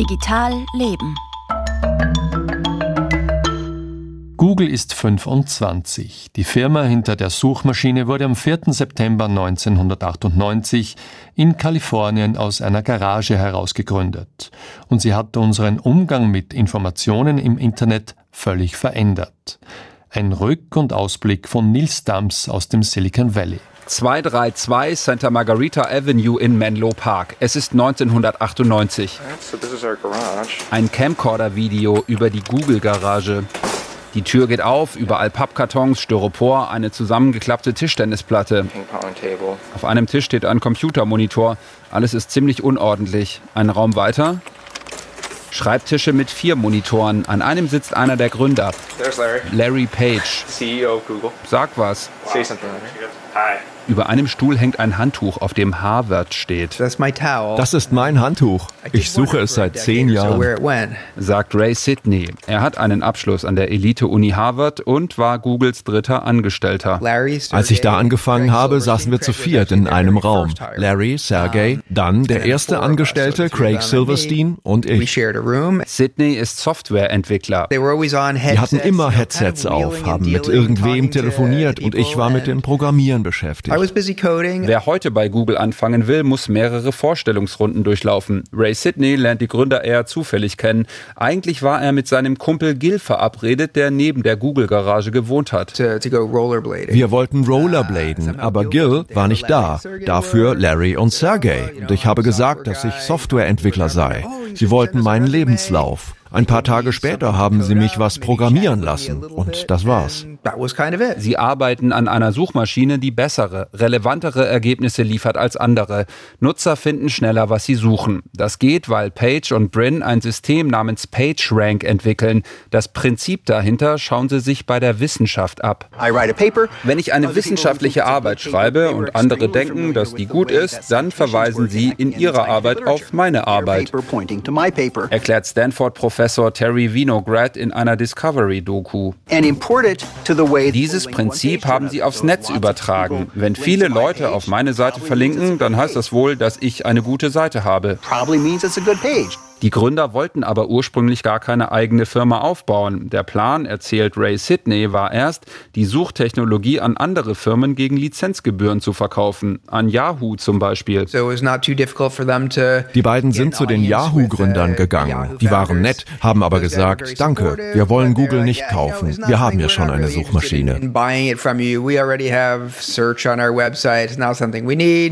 Digital Leben. Google ist 25. Die Firma hinter der Suchmaschine wurde am 4. September 1998 in Kalifornien aus einer Garage heraus gegründet. Und sie hat unseren Umgang mit Informationen im Internet völlig verändert. Ein Rück- und Ausblick von Nils Dams aus dem Silicon Valley. 232 Santa Margarita Avenue in Menlo Park. Es ist 1998. Ein Camcorder-Video über die Google-Garage. Die Tür geht auf, überall Pappkartons, Styropor, eine zusammengeklappte Tischtennisplatte. Auf einem Tisch steht ein Computermonitor. Alles ist ziemlich unordentlich. Ein Raum weiter. Schreibtische mit vier Monitoren. An einem sitzt einer der Gründer. Larry. Larry Page. CEO of Google. Sag was. Say something, Larry. Hi. Über einem Stuhl hängt ein Handtuch, auf dem Harvard steht. Das ist mein Handtuch. Ich suche es seit zehn Jahren. Sagt Ray Sidney. Er hat einen Abschluss an der Elite-Uni Harvard und war Googles dritter Angestellter. Als ich da angefangen habe, saßen wir zu viert in einem Raum. Larry, Sergey, dann der erste Angestellte, Craig Silverstein und ich. Sidney ist Softwareentwickler. Wir hatten immer Headsets auf, haben mit irgendwem telefoniert und ich war mit dem Programmieren beschäftigt. Wer heute bei Google anfangen will, muss mehrere Vorstellungsrunden durchlaufen. Ray Sidney lernt die Gründer eher zufällig kennen. Eigentlich war er mit seinem Kumpel Gil verabredet, der neben der Google-Garage gewohnt hat. Wir wollten Rollerbladen, aber Gil war nicht da. Dafür Larry und Sergey. Und ich habe gesagt, dass ich Softwareentwickler sei. Sie wollten meinen Lebenslauf. Ein paar Tage später haben sie mich was programmieren lassen und das war's. Sie arbeiten an einer Suchmaschine, die bessere, relevantere Ergebnisse liefert als andere. Nutzer finden schneller, was sie suchen. Das geht, weil Page und Brin ein System namens PageRank entwickeln. Das Prinzip dahinter schauen sie sich bei der Wissenschaft ab. Wenn ich eine wissenschaftliche Arbeit schreibe und andere denken, dass die gut ist, dann verweisen sie in ihrer Arbeit auf meine Arbeit. Erklärt Stanford-Professor Terry Winograd in einer Discovery-Doku. Dieses Prinzip haben sie aufs Netz übertragen. Wenn viele Leute auf meine Seite verlinken, dann heißt das wohl, dass ich eine gute Seite habe. Die Gründer wollten aber ursprünglich gar keine eigene Firma aufbauen. Der Plan, erzählt Ray Sidney, war erst, die Suchtechnologie an andere Firmen gegen Lizenzgebühren zu verkaufen. An Yahoo zum Beispiel. Die beiden sind zu den Yahoo-Gründern gegangen. Die waren nett, haben aber gesagt, danke, wir wollen Google nicht kaufen. Wir haben ja schon eine Suchmaschine.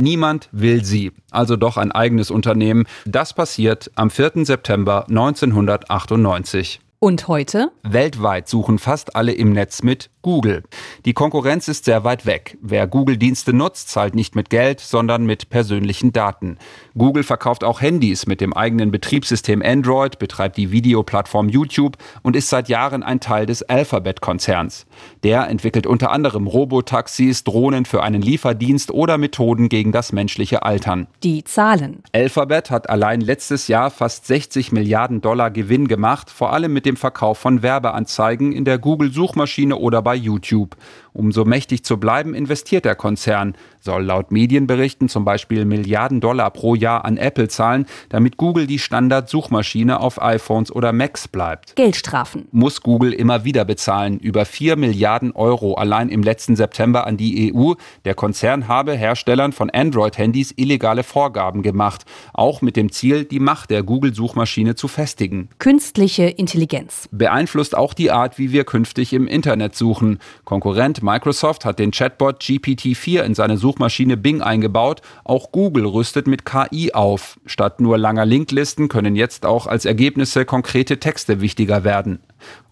Niemand will sie. Also doch ein eigenes Unternehmen. Das passiert am 4. September 1998. Und heute? Weltweit suchen fast alle im Netz mit Google. Die Konkurrenz ist sehr weit weg. Wer Google-Dienste nutzt, zahlt nicht mit Geld, sondern mit persönlichen Daten. Google verkauft auch Handys mit dem eigenen Betriebssystem Android, betreibt die Videoplattform YouTube und ist seit Jahren ein Teil des Alphabet-Konzerns. Der entwickelt unter anderem Robotaxis, Drohnen für einen Lieferdienst oder Methoden gegen das menschliche Altern. Die Zahlen. Alphabet hat allein letztes Jahr fast 60 Milliarden Dollar Gewinn gemacht, vor allem mit dem Verkauf von Werbeanzeigen in der Google-Suchmaschine oder bei YouTube. Um so mächtig zu bleiben, investiert der Konzern, soll laut Medienberichten zum Beispiel Milliarden Dollar pro Jahr an Apple zahlen, damit Google die Standard-Suchmaschine auf iPhones oder Macs bleibt. Geldstrafen. Muss Google immer wieder bezahlen. Über 4 Milliarden Euro allein im letzten September an die EU. Der Konzern habe Herstellern von Android-Handys illegale Vorgaben gemacht. Auch mit dem Ziel, die Macht der Google-Suchmaschine zu festigen. Künstliche Intelligenz. Beeinflusst auch die Art, wie wir künftig im Internet suchen. Konkurrent Microsoft hat den Chatbot GPT-4 in seine Suchmaschine Bing eingebaut. Auch Google rüstet mit KI auf. Statt nur langer Linklisten können jetzt auch als Ergebnisse konkrete Texte wichtiger werden.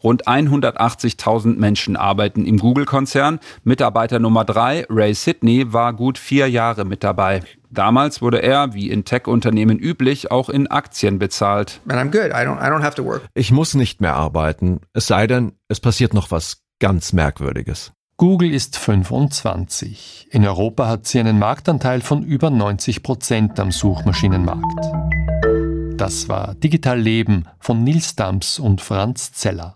Rund 180.000 Menschen arbeiten im Google-Konzern. Mitarbeiter Nummer drei, Ray Sidney, war gut vier Jahre mit dabei. Damals wurde er, wie in Tech-Unternehmen üblich, auch in Aktien bezahlt. Ich muss nicht mehr arbeiten, es sei denn, es passiert noch was ganz Merkwürdiges. Google ist 25. In Europa hat sie einen Marktanteil von über 90 Prozent am Suchmaschinenmarkt. Das war Digital Leben von Nils Dams und Franz Zeller.